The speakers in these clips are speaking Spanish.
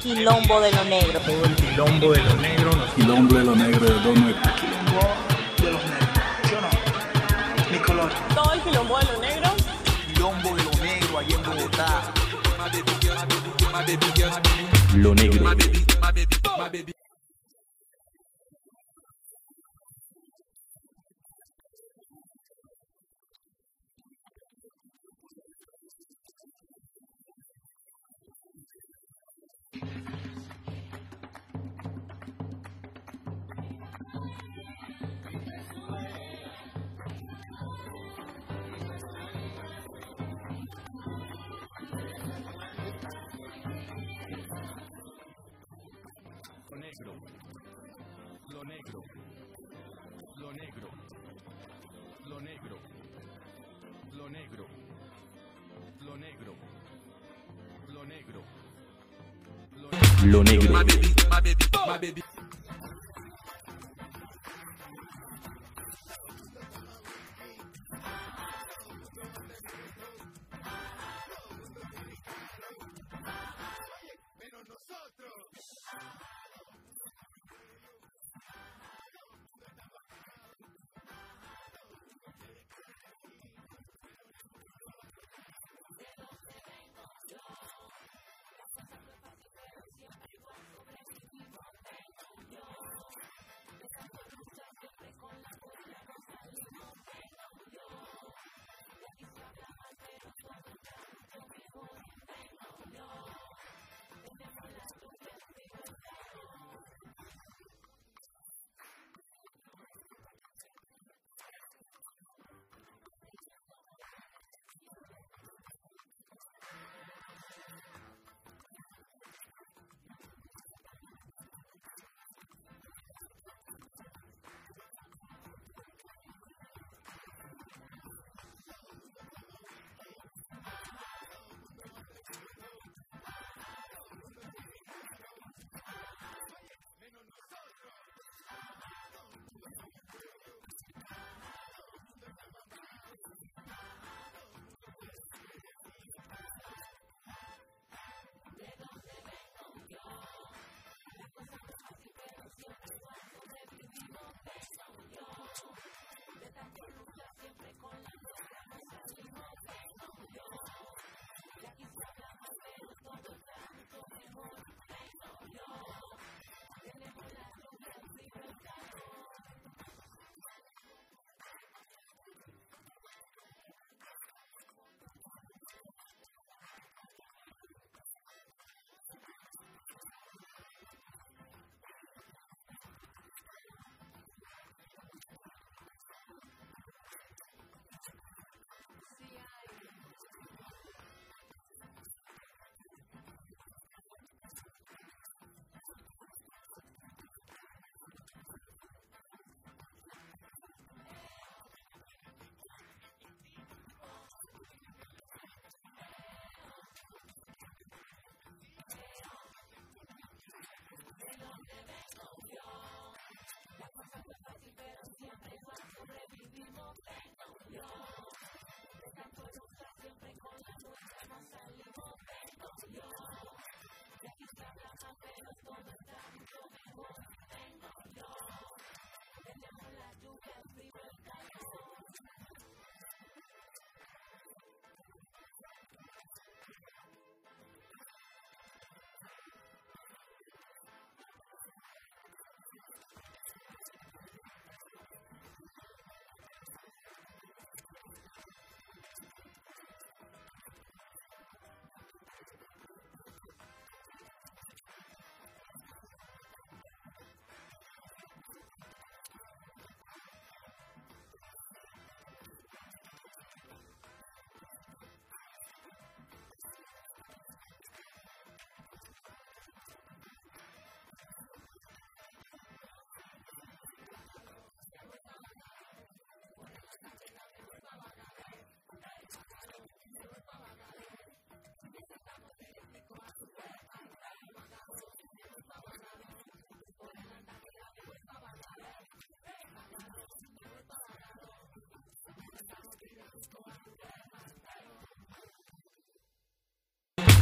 quilombo de lo negro. Todo el quilombo de lo negro nos Quilombo de lo negro de Don Nuevo. Quilombo de los negros. ¿Sí o no? Mi color. Todo el quilombo de lo negro. Quilombo de lo negro allá en Bogotá. Lo negro. Lo negro. Lo negro. Lo negro. Lo negro. Lo negro. Lo negro. Lo negro.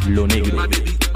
Lo negro.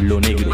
Lo negro.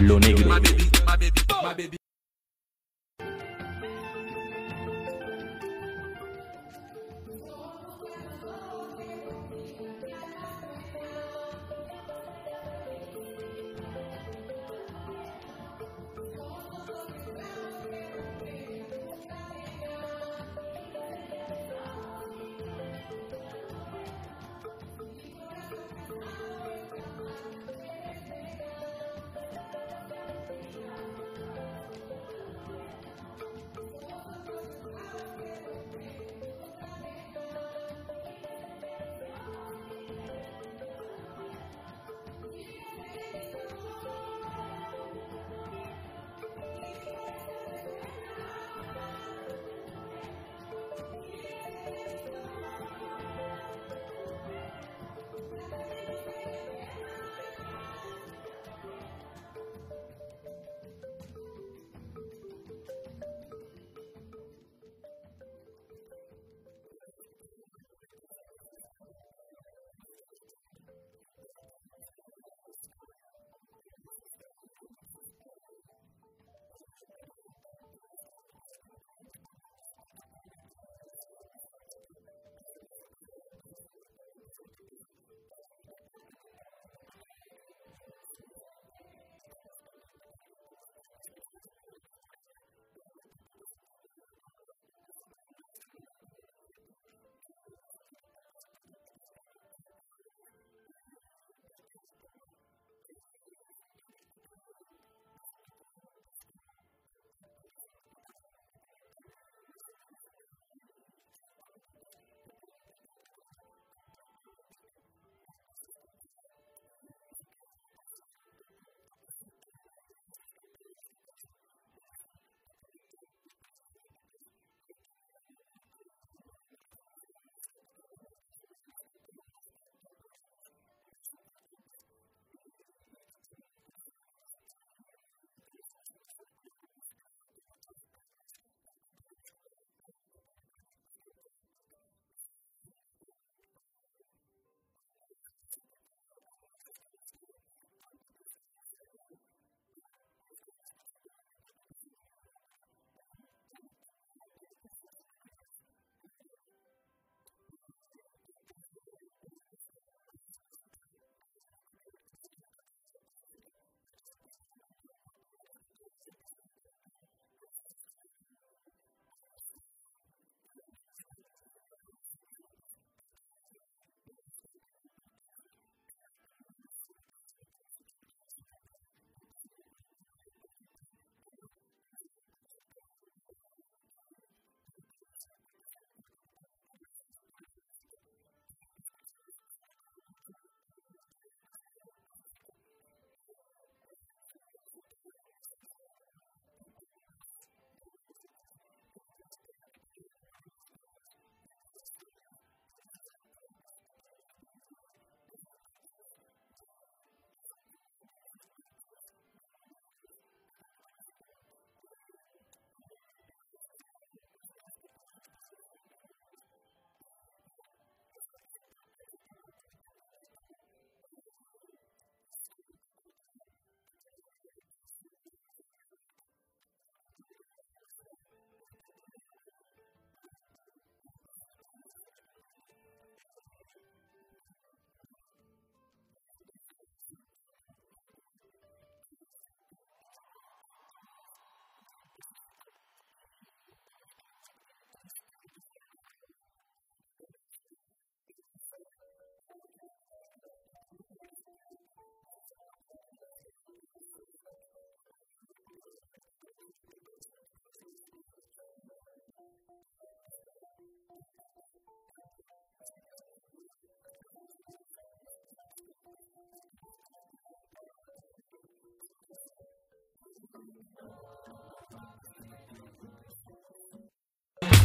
Lo negro.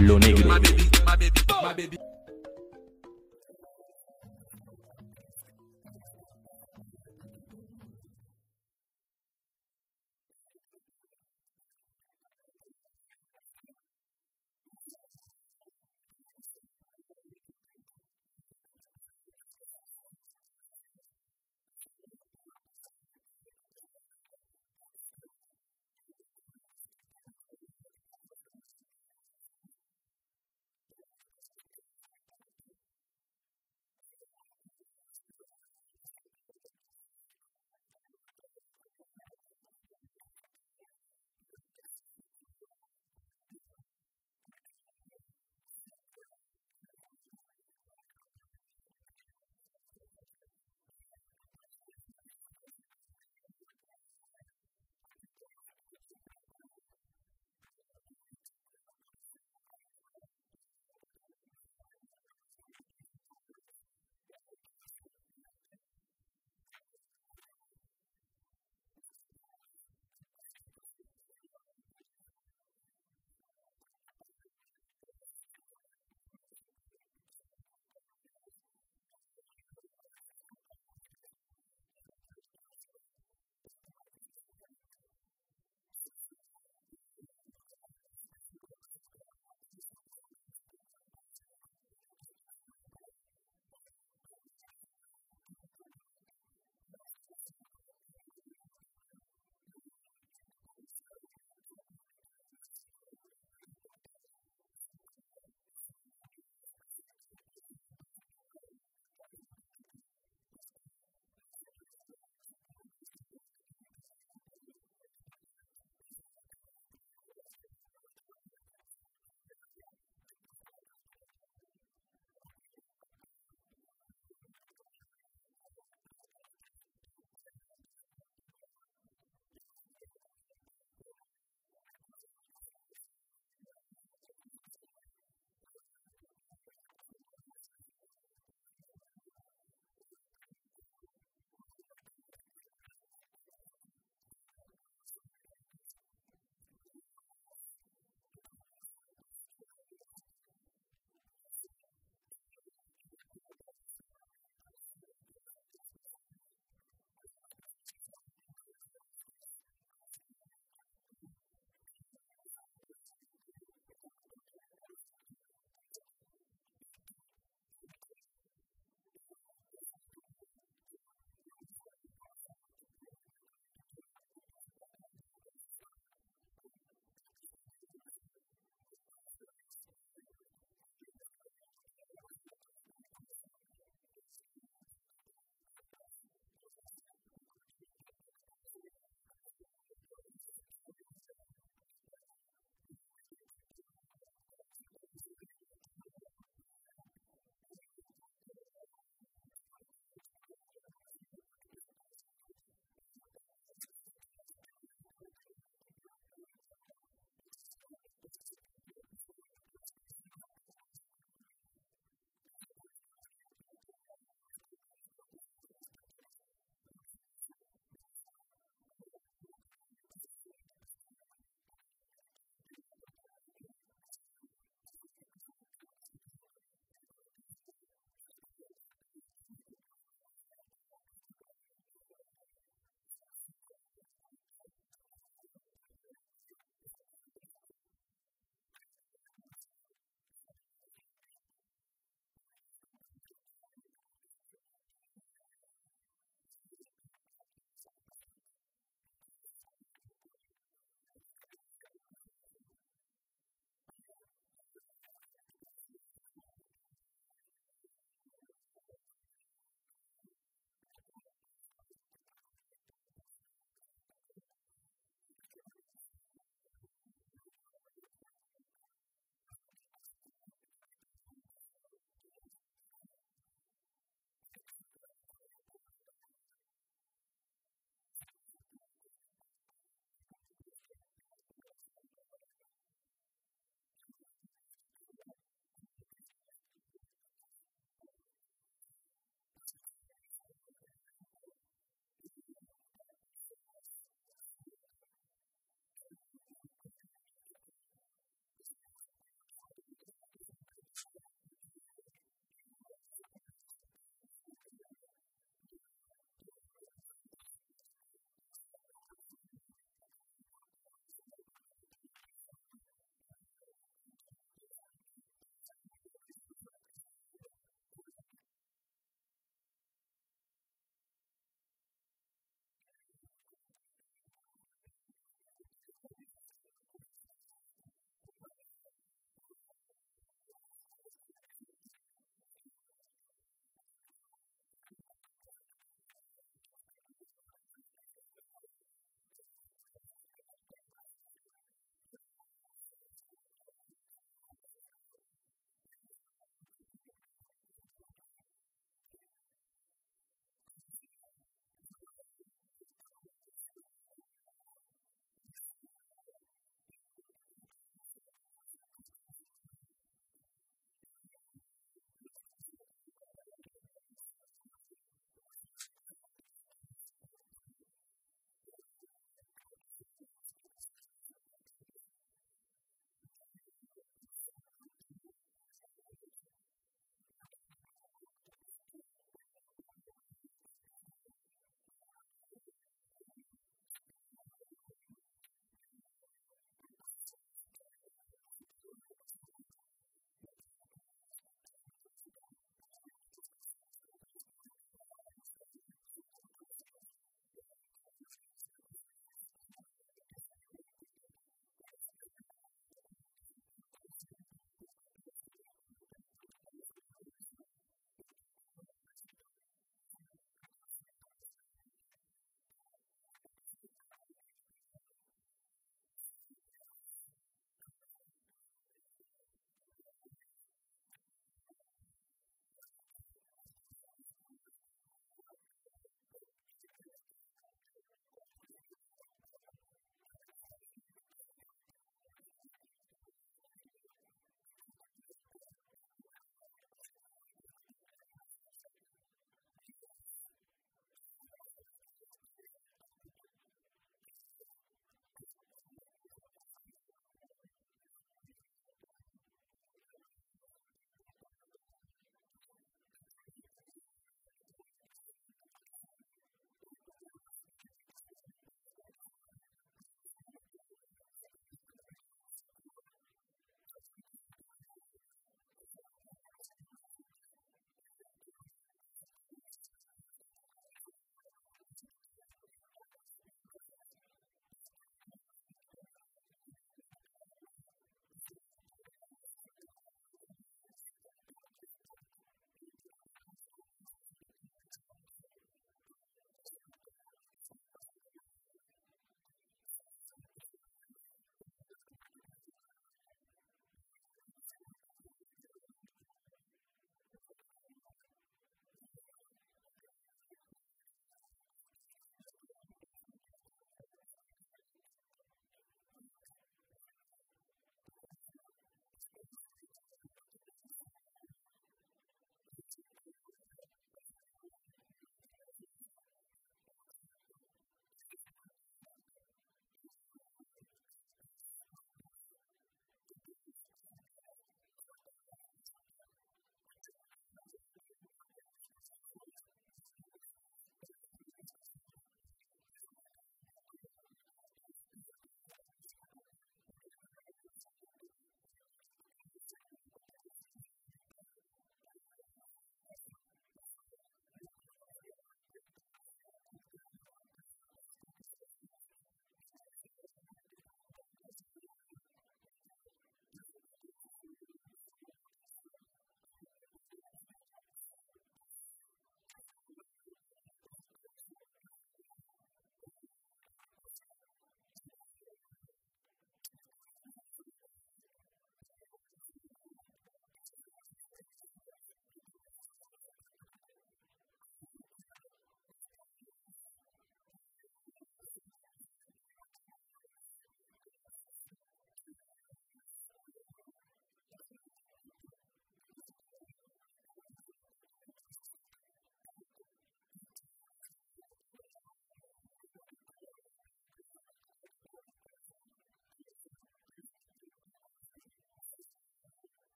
Lo negro.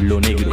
Lo negro.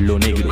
Lo negro.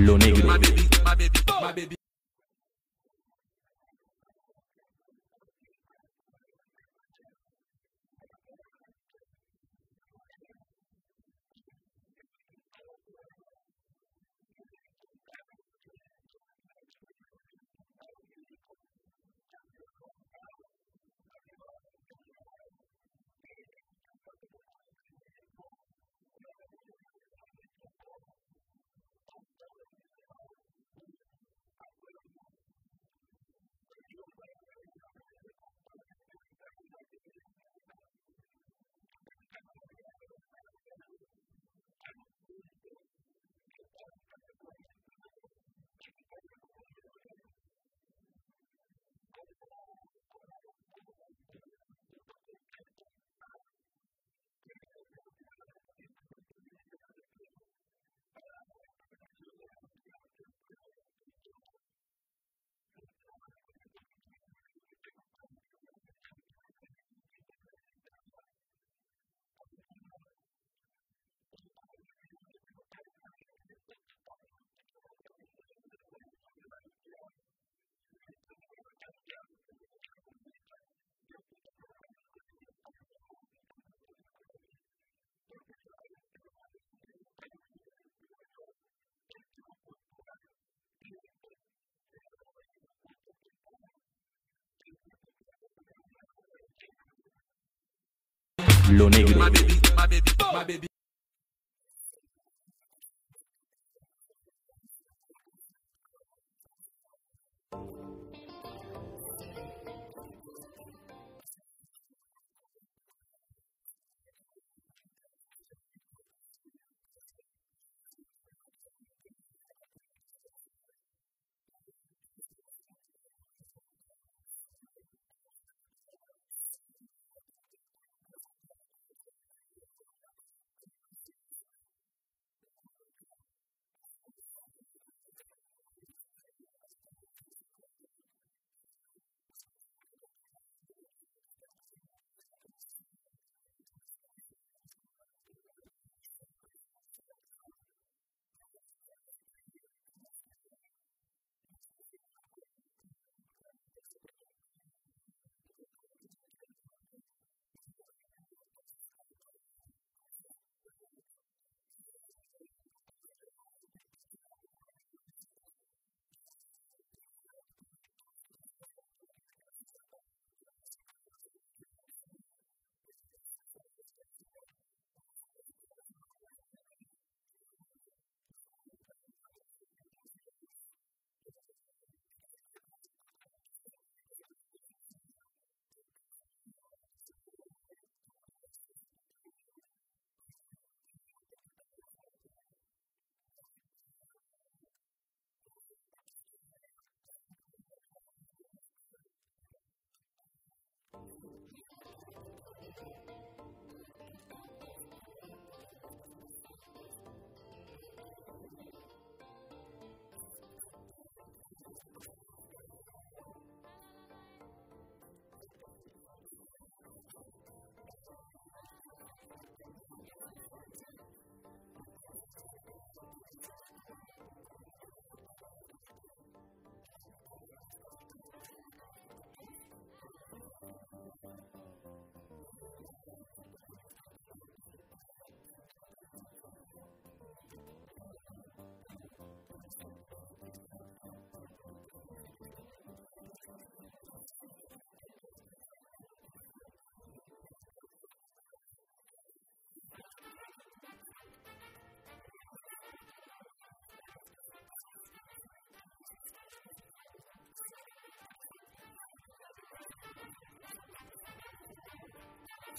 Lo negro. Lo negro.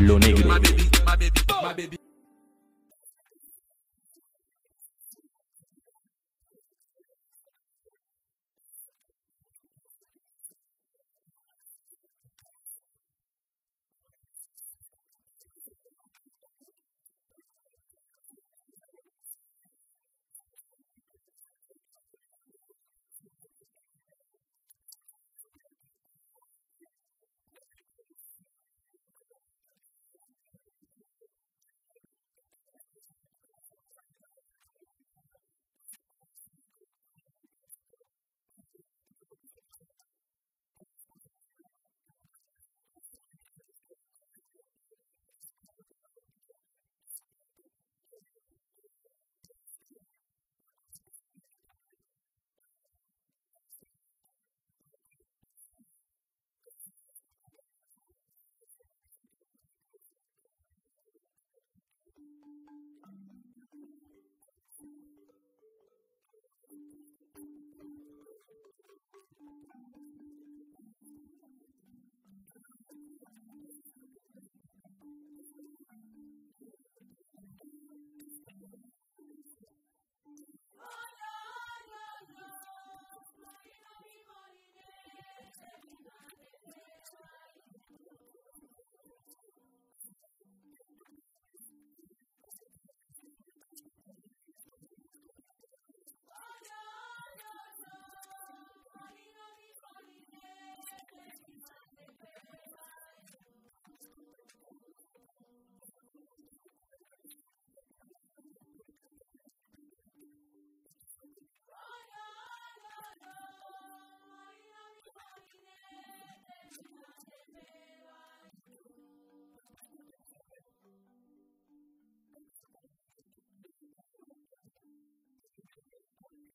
Lo negro. Thank you.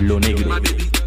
Lo negro.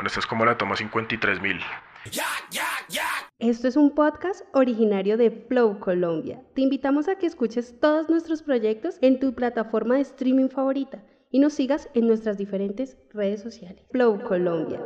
Bueno, esta es como la toma 53.000. Esto es un podcast originario de Flow Colombia. Te invitamos a que escuches todos nuestros proyectos en tu plataforma de streaming favorita y nos sigas en nuestras diferentes redes sociales. Flow Colombia.